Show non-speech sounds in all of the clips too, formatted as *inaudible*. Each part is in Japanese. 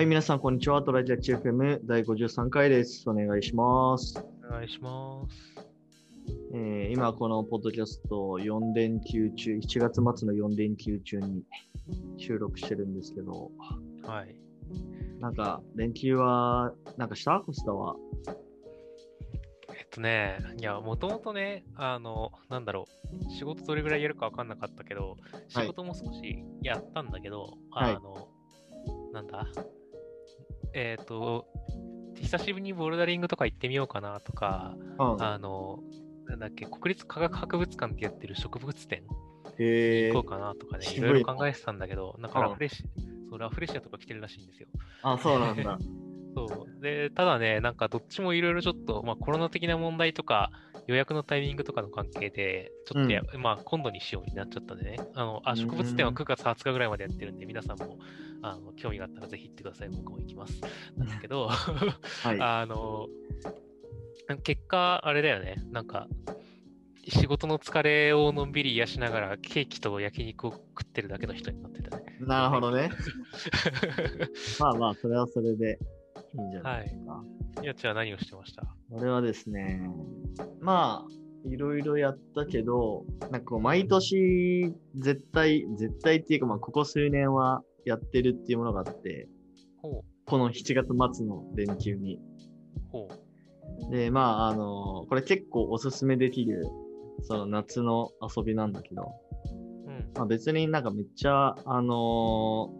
はい、皆さん、こんにちは。トラジア HFM 第53回です。お願いします。お願いします。えー今、このポッドキャスト4連休中、7月末の4連休中に収録してるんですけど、はい。なんか、連休は、なんかした？コスタは？えっとね、いや、もともとね、あの、なんだろう、仕事どれぐらいやるか分かんなかったけど、仕事も少しやったんだけど、はいあの、なんだ、えっ、と、久しぶりにボルダリングとか行ってみようかなとか、うん。あの、なんだっけ、国立科学博物館ってやってる植物展行こうかなとかね、いろいろ考えてたんだけど、なんかうんラフレシ、そうラフレシアとか来てるらしいんですよ。あ、そうなんだ。*laughs* そう。で、ただね、なんかどっちもいろいろちょっと、まあコロナ的な問題とか、予約のタイミングとかの関係で、ちょっとや、まあ今度にしようになっちゃったんでね。あの、あ、植物展はうん9月20日ぐらいまでやってるんで、皆さんも、あの、興味があったらぜひ行ってください。僕も行きます。なんだけど、はい。*laughs* あの、結果、あれだよね。なんか、仕事の疲れをのんびり癒しながら、ケーキと焼肉を食ってるだけの人になってたね。なるほどね。*laughs* まあまあ、それはそれでいいんじゃないですか。やっちは何をしてました？俺はですね、まあ、いろいろやったけど、なんか毎年、絶対、絶対っていうか、まあ、ここ数年はやってるっていうものがあって、この7月末の連休に。で、まあ、あのこれ結構おすすめできる、その夏の遊びなんだけど、うん。まあ、別になんかめっちゃ、あの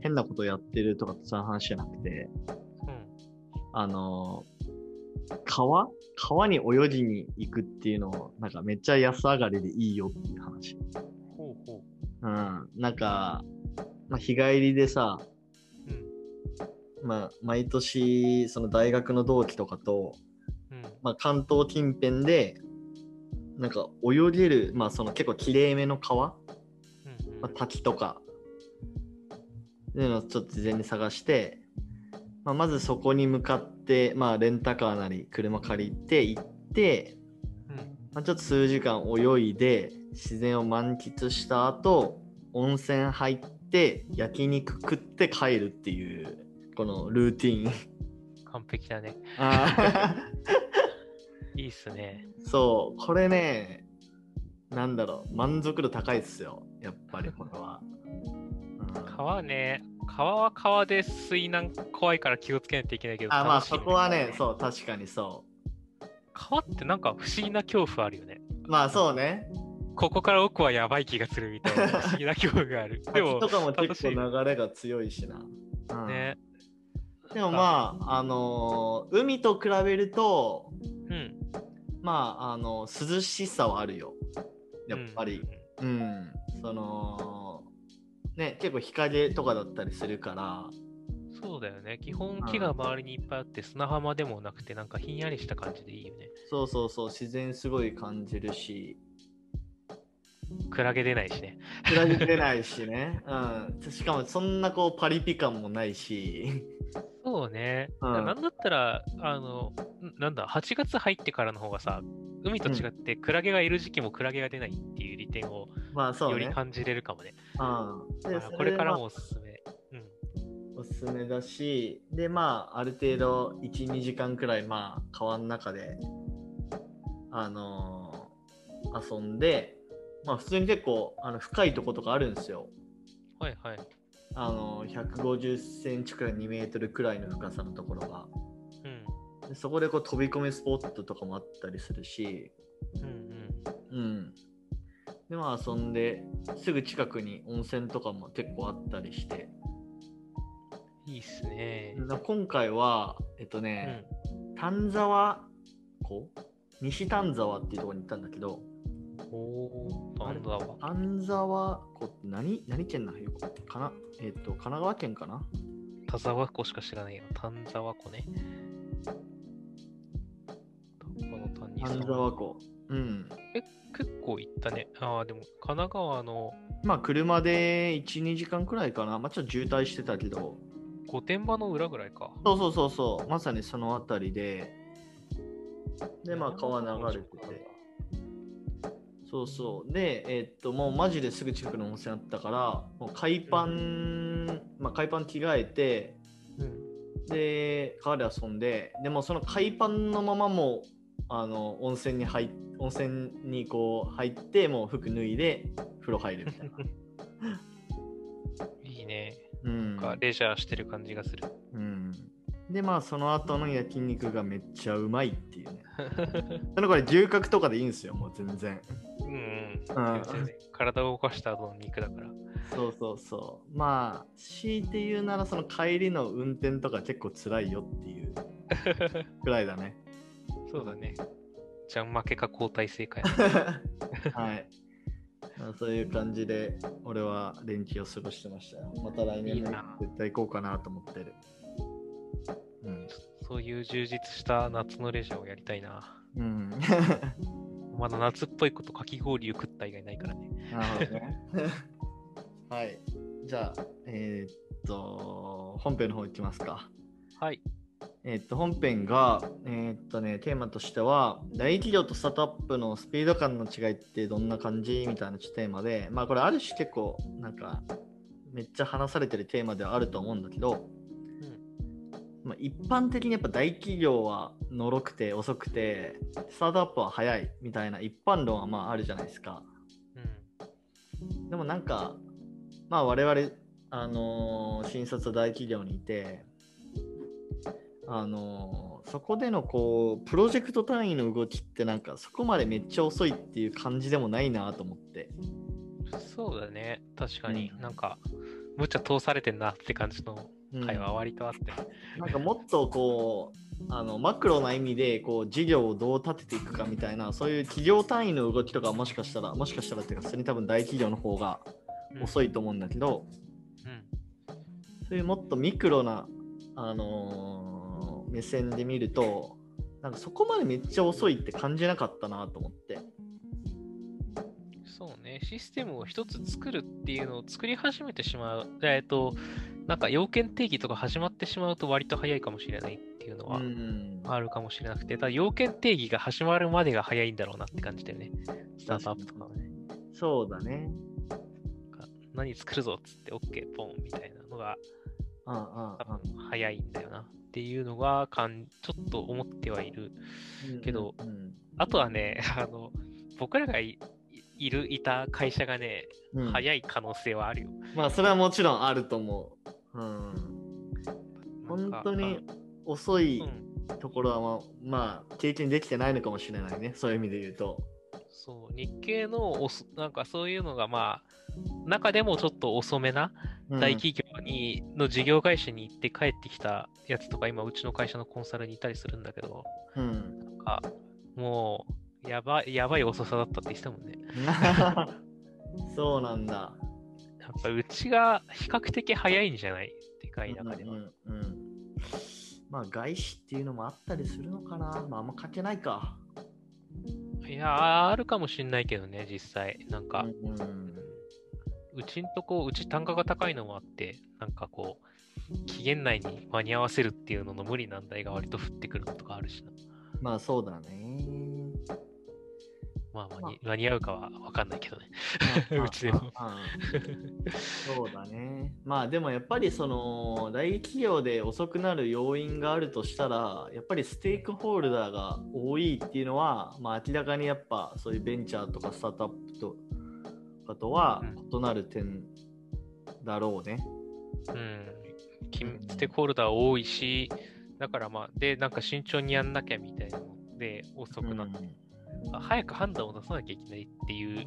変なことやってるとかそういう話じゃなくて、うん。あの川？川に泳ぎに行くっていうのを、なんかめっちゃ安上がりでいいよっていう話。ほうほうん。なんか、まあ、日帰りでさ、う。うん。まあ、毎年、その大学の同期とかと、うん。まあ、関東近辺で、なんか泳げる、まあ、その結構きれいめの川、うんうんまあ、滝とか、っていうのをちょっと事前に探して、まあ、まずそこに向かって、まあ、レンタカーなり車借りて行って、うんまあ、ちょっと数時間泳いで自然を満喫した後温泉入って焼肉食って帰るっていうこのルーティン完璧だね。あ *laughs* いいっすね。ーそうこれねなんだろう満足度高いっすよやっぱりこれは、うん川ね、川は川で水難怖いから気をつけないといけないけど。あまあそこはねそう確かにそ川ってなんか不思議な恐怖あるよね。うまあそうねここから奥はやばい気がするみたいな不思議な恐怖がある。*laughs* で滝もと、かも結構流れが強いしな、うんね。でもまああのー海と比べるとうん。まあ、あの、涼しさはあるよ。やっぱり。うんうん。その、ね、結構日陰とかだったりするから、そうだよね。基本木が周りにいっぱいあって砂浜でもなくてなんかひんやりした感じでいいよね。そうそうそう、自然すごい感じるし、クラゲ出ないしね。比べれないしね。うん。しかもそんなこうパリピ感もないし、そうね。うんなんだったら、あの、んなんだ、8月入ってからの方がさ、海と違ってクラゲがいる時期もクラゲが出ないっていう利点をまあそうね。より感じれるかもね。うん。これからもまあおすすめ。うん。おすすめだし、で、まあ、ある程度、1、2時間くらい、まあ、川の中で、あのー遊んで、まあ、普通に結構、あの深いとことかあるんですよ。はいはい。あのー、150センチくらい、2メートルくらいの深さのところが。うん。でそこでこう飛び込みスポットとかもあったりするし、うんうん。うん。で、まあ、遊んで、すぐ近くに温泉とかも結構あったりして、いいっすね。今回は、えっとうね、ん。丹沢湖？西丹沢っていうところに行ったんだけど、おー、なんだわ。丹沢湖って何何県なのよかな？えっ、と、神奈川県かな？田沢湖しか知らないよ。丹沢湖ね。丹沢湖。うん。え、結構行ったね。ああ、でも神奈川のまあ、車で1、2時間くらいかな。まあ、ちょっと渋滞してたけど、御殿場の裏ぐらいか。そうそうそうそう、まさにその辺りで、で、まあ、川流れてて。そうそう。で、えっと、もうマジですぐ近くの温泉あったから、もう海パン、まあ、海パン着替えて、うん。で川で遊んででもその海パンのままもあの温泉に入っ温泉にこう入ってもう服脱いで風呂入るみたいな。*laughs* いいね。うんなんかレジャーしてる感じがする。うん、でまあその後の焼肉がめっちゃうまいっていうね。*laughs* そのこれ牛角とかでいいんですよもう全然。うんうん。体を動かした後の肉だから。そうそうそう。まあ強いて言うならその帰りの運転とか結構辛いよっていう *laughs* くらいだね。そうだね。じゃん負けか交代制かや。*laughs* はい。まあ、そういう感じで俺は連休を過ごしてましたよ。また来年も絶対行こうかなと思ってる。うん。そういう充実した夏のレジャーをやりたいな。うん。*laughs* まだ夏っぽいことかき氷を食った以外ないからね。なるほどね。*laughs* はい。じゃあ、えーっと、本編の方行きますか。はい。えーっと、本編が、えーっとね、テーマとしては、大企業とスタートアップのスピード感の違いってどんな感じみたいなテーマで、まあこれある種結構、なんか、めっちゃ話されてるテーマではあると思うんだけど、まあ、一般的にやっぱ大企業はのろくて遅くて、スタートアップは早いみたいな一般論はまああるじゃないですか。うん。でもなんか、まあ我々、あのー新卒大企業にいて、あのーそこでのこう、プロジェクト単位の動きってなんかそこまでめっちゃ遅いっていう感じでもないなと思って。うん。そうだね。確かに、うんなんか、むっちゃ通されてんなって感じのうん会話は割とあって。なんかもっとこう、あのマクロな意味でこう事業をどう立てていくかみたいなそういう企業単位の動きとかもしかしたらもしかしたらっていうか普通に多分大企業の方が遅い。いと思うんだけど、うん。そういうもっとミクロな、あのー目線で見ると、なんかそこまでめっちゃ遅いって感じなかったなと思って。そうね、システムを一つ作るっていうのを作り始めてしまう。えっと、なんか要件定義とか始まってしまうと割と早いかもしれないっていうのはんあるかもしれなくて、ただ要件定義が始まるまでが早いんだろうなって感じだよね。スタートアップとかはね。そうだね。何作るぞっつって OK ポンみたいなのが早いんだよなっていうのがかんちょっと思ってはいる。うんけどうんあとはね、*laughs* あの、僕らがいいる、いた会社がね、うん早い可能性はあるよ。まあそれはもちろんあると思う。うん、本当に遅いうんところはまあ、まあ、経験できてないのかもしれないね。そういう意味で言うと。そう、日系のおす、なんかそういうのがまあ、中でもちょっと遅めなうん大企業に、の事業会社に行って帰ってきたやつとか、今、うちの会社のコンサルにいたりするんだけど、うんなんか、もう、やばい、やばい遅さだったって言ってたもんね。*laughs* そうなんだ。やっぱうちが比較的早いんじゃない？でかい中では。うんうんうんまあ外資っていうのもあったりするのかな。まああんま書けないか。いや、あるかもしんないけどね、実際。なんか、うんうんうちんとこ、うち単価が高いのもあって、なんかこう、期限内に間に合わせるっていうのの無理難題が割と降ってくるのとかあるしな。まあそうだね。まあ間に間に合うかは分かんないけどね。まあうちでもそうだね。まあでもやっぱりその大企業で遅くなる要因があるとしたら、やっぱりステークホルダーが多いっていうのは、まあ明らかにやっぱそういうベンチャーとかスタートアップとかとは異なる点だろうね。うん。きステークホルダー多いし、だからまあ、で、なんか慎重にやんなきゃみたいなので遅くなって、あ早く判断を出さなきゃいけないっていう、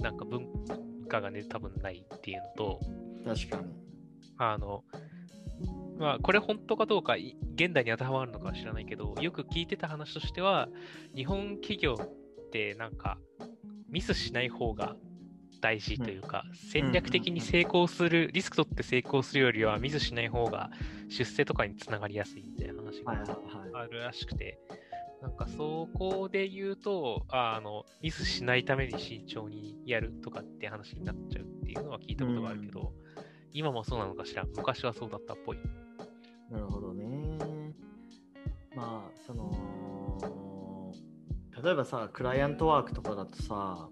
なんか文化がね、多分ないっていうのと、うん確かに。あの、まあ、これ本当かどうか、い現代に当てはまるのかは知らないけど、よく聞いてた話としては、日本企業ってなんか、ミスしない方が大事というか、戦略的に成功する、リスク取って成功するよりは、ミスしない方が出世とかにつながりやすいみたいな話はいはいがはい。あるらしくて、なんかそこで言うと、ああの、ミスしないために慎重にやるとかって話になっちゃうっていうのは聞いたことがあるけど、今もそうなのかしら、昔はそうだったっぽい。なるほどね。まあ、その、例えばさ、クライアントワークとかだとさ、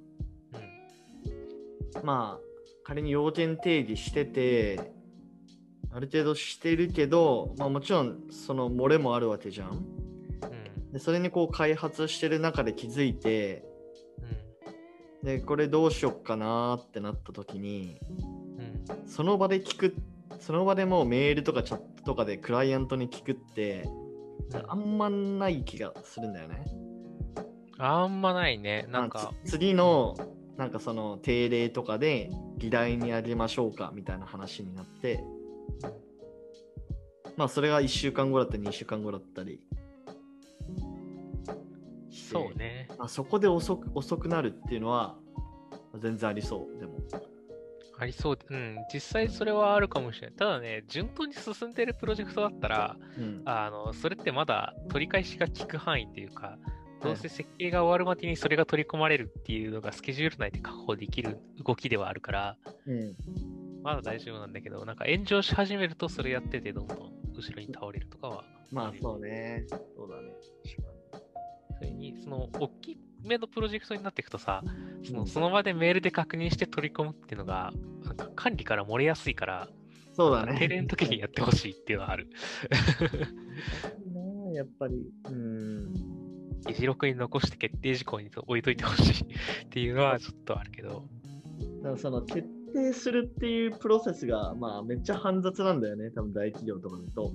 うん。まあ、仮に要件定義してて、ある程度してるけど、まあ、もちろんその漏れもあるわけじゃん。うん。でそれにこう開発してる中で気づいて、うでこれどうしよっかなーってなった時に、ん。うん。その場で聞く、その場でもうメールとかチャットとかでクライアントに聞くって、あんまない気がするんだよね。あんまないね。なんか、つ次のなんかその定例とかで議題にあげましょうかみたいな話になってまあそれが1週間後だったり2週間後だったりそうね。まあ、そこで遅く遅くなるっていうのは全然ありそうでもありそう。うん。実際それはあるかもしれない。ただね、順当に進んでるプロジェクトだったら、うんあの、それってまだ取り返しが効く範囲っていうか、どうせ設計が終わるまでにそれが取り込まれるっていうのがスケジュール内で確保できる動きではあるから、うんまだ大丈夫なんだけど、なんか炎上し始めるとそれやっててどんどん後ろに倒れるとかは。まあそうねそうだねそれに、その、大きめのプロジェクトになっていくとさ、そのうん。その場でメールで確認して取り込むっていうのが、なんか管理から漏れやすいから、そうだね。定例の時にやってほしいっていうのはある。ねやっぱり。うん。議事録に残して決定事項に置いといてほしいっていうのはちょっとあるけど、だからその決定するっていうプロセスがまあめっちゃ煩雑なんだよね多分大企業とかだと。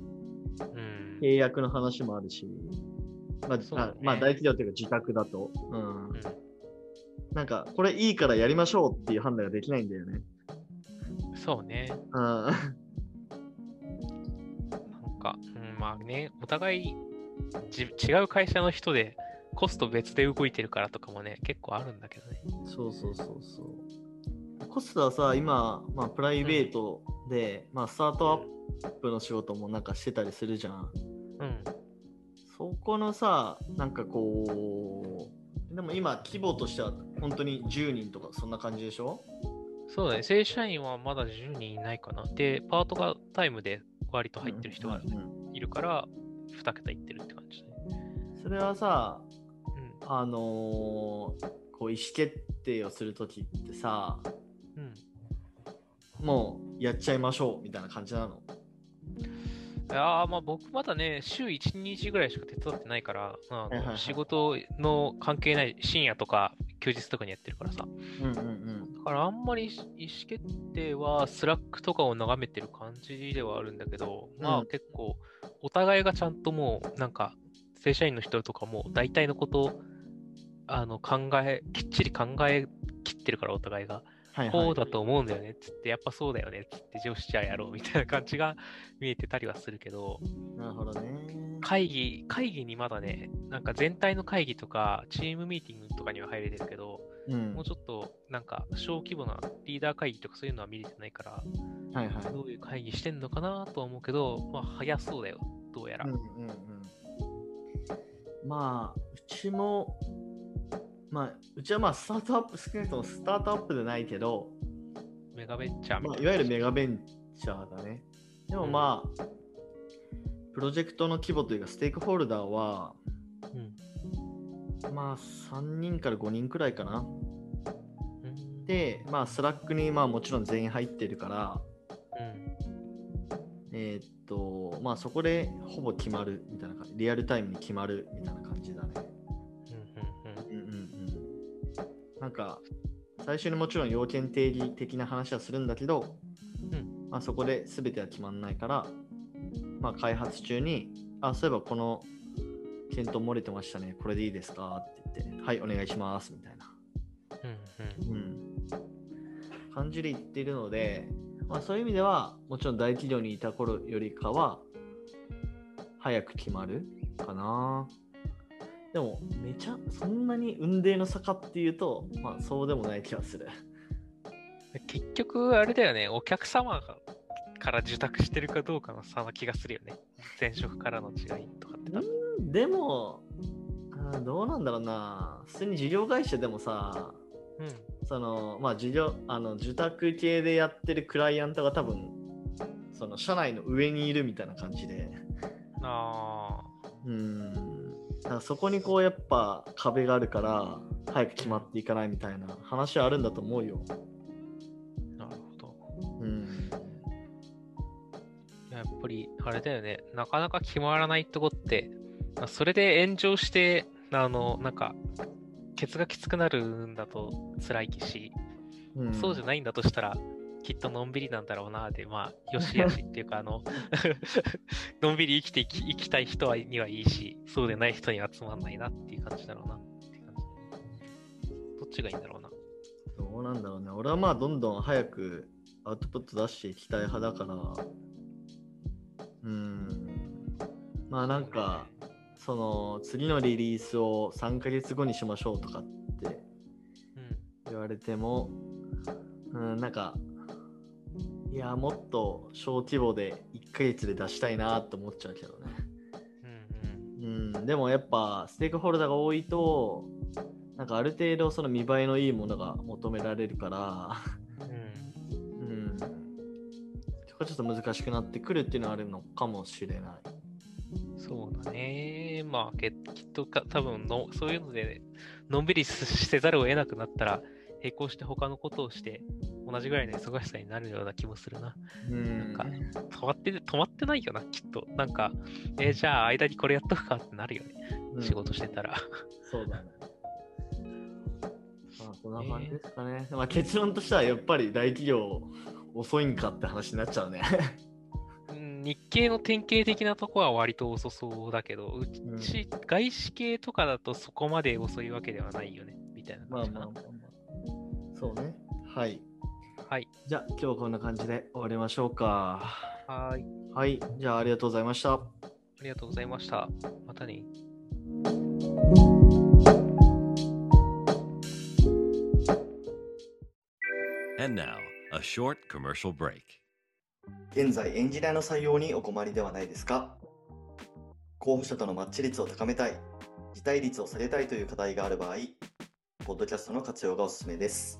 うん。契約の話もあるし、まあねあまあ大企業っていうか自宅だと、うんうんなんかこれいいからやりましょうっていう判断ができないんだよね。そうね。うんなんか、うん、まあね、お互いじ違う会社の人でコスト別で動いてるからとかもね、結構あるんだけどね。そうそうそうそう。コストはさ、今、まあ、プライベートで、まあ、スタートアップの仕事もなんかしてたりするじゃん。うん。そこのさ、なんかこう、でも今、規模としては本当に10人とかそんな感じでしょ？そうだね、正社員はまだ10人いないかな。で、パートがタイムで割と入ってる人がいるから、2桁いってるって感じだね。それはさ、うん。あのーこう意思決定をするときってさ、うん。もうやっちゃいましょうみたいな感じなの？いやーまあ僕まだね、週1、2時ぐらいしか手伝ってないから、あの仕事の関係ない深夜とか休日とかにやってるからさ。うんうんうん。だからあんまり意思決定は Slack とかを眺めてる感じではあるんだけど、まうんあ結構お互いがちゃんともうなんか正社員の人とかも大体のことをあの考え、きっちり考えきってるからお互いが。こうだと思うんだよねっつって、やっぱそうだよねっつって、上司じゃあやろうみたいな感じが見えてたりはするけど、なるほどね。会議、会議にまだね、なんか全体の会議とか、チームミーティングとかには入れてるけど、うんもうちょっとなんか小規模なリーダー会議とかそういうのは見れてないから、はいはい。どういう会議してんのかなとは思うけど、まあ早そうだよ、どうやら。うんうんうん。まあ、うちも、まあ、うちはまあ、スタートアップ、少なくともスタートアップでないけど、メガベンチャーみまあ、たいな。いわゆるメガベンチャーだね。でもまあ、プロジェクトの規模というか、ステークホルダーは、うんまあ、3人から5人くらいかな。うんで、まあ、 Slack にまあもちろん全員入ってるから、うんえーっと、まあ、そこでほぼ決まるみたいな感じ、リアルタイムに決まるみたいな感じだね。か、最初にもちろん要件定義的な話はするんだけど、うん。まあ、そこで全ては決まんないから、まあ、開発中に、あ、そういえばこの検討漏れてましたね、これでいいですか？って言って、はい、お願いします。みたいな、うんうん。うん、感じで言っているので、まあ、そういう意味では、もちろん大企業にいた頃よりかは、早く決まるかな。でも、めちゃ、そんなに運命の差かっていうと、まあ、そうでもない気がする。結局、あれだよね、お客様がから受託してるかどうかの差な気がするよね。前職からの違いとかって多分。でも、どうなんだろうな。普通に事業会社でもさ、うん。その、まあ、事業、あの、受託系でやってるクライアントが多分、その、社内の上にいるみたいな感じで、あうん。だからそこにこう、やっぱ壁があるから、早く決まっていかないみたいな話はあるんだと思うよ。あ、なるほど。うん。ぱり、あれだよね、なかなか決まらないとこって、まあそれで炎上して、あの、なんか、ケツがきつくなるんだと辛いし、うんそうじゃないんだとしたら、きっとのんびりなんだろうな、で、まあ、よしやしっていうか、あの、*laughs* のんびり生きていき生きたい人はにはいいし、そうでない人にはつまんないなっていう感じだろうなって感じ。どっちがいいんだろうな。どうなんだろうね。俺はまあどんどん早くアウトプット出していきたい派だから、うん。まあなんか、その次のリリースを3ヶ月後にしましょうとかってうん。言われても、うん、なんか、いや、もっと小規模で1ヶ月で出したいなって思っちゃうけどね。うんでもやっぱステークホルダーが多いと、なんかある程度その見栄えのいいものが求められるから、うんうん。そこはちょっと難しくなってくるっていうのはあるのかもしれない。そうだね。まあ、けきっとか多分の、そういうので、のんびりせせざるを得なくなったら、並行して他のことをして、同じぐらいの忙しさになるような気もするな。うん。なんか止まって、止まってないよな、きっと。なんか、えーじゃあ間にこれやっとくかってなるよね。うん仕事してたら。そうだね。まあ、こんな感じですかね。まあ、結論としてはやっぱり大企業遅いんかって話になっちゃうね。*laughs* うん日系の典型的なとこは割と遅そうだけど、ううんち、外資系とかだとそこまで遅いわけではないよね、みたいなまあ感じかな。まあまあまあ。そうね。はい。はい。じゃあ今日はこんな感じで終わりましょうか。はーい。はい。じゃあありがとうございました。ありがとうございました。またね。And now, a short commercial break. 現在エンジニアの採用にお困りではないですか？候補者とのマッチ率を高めたい、辞退率を下げたいという課題がある場合、ポッドキャストの活用がおすすめです。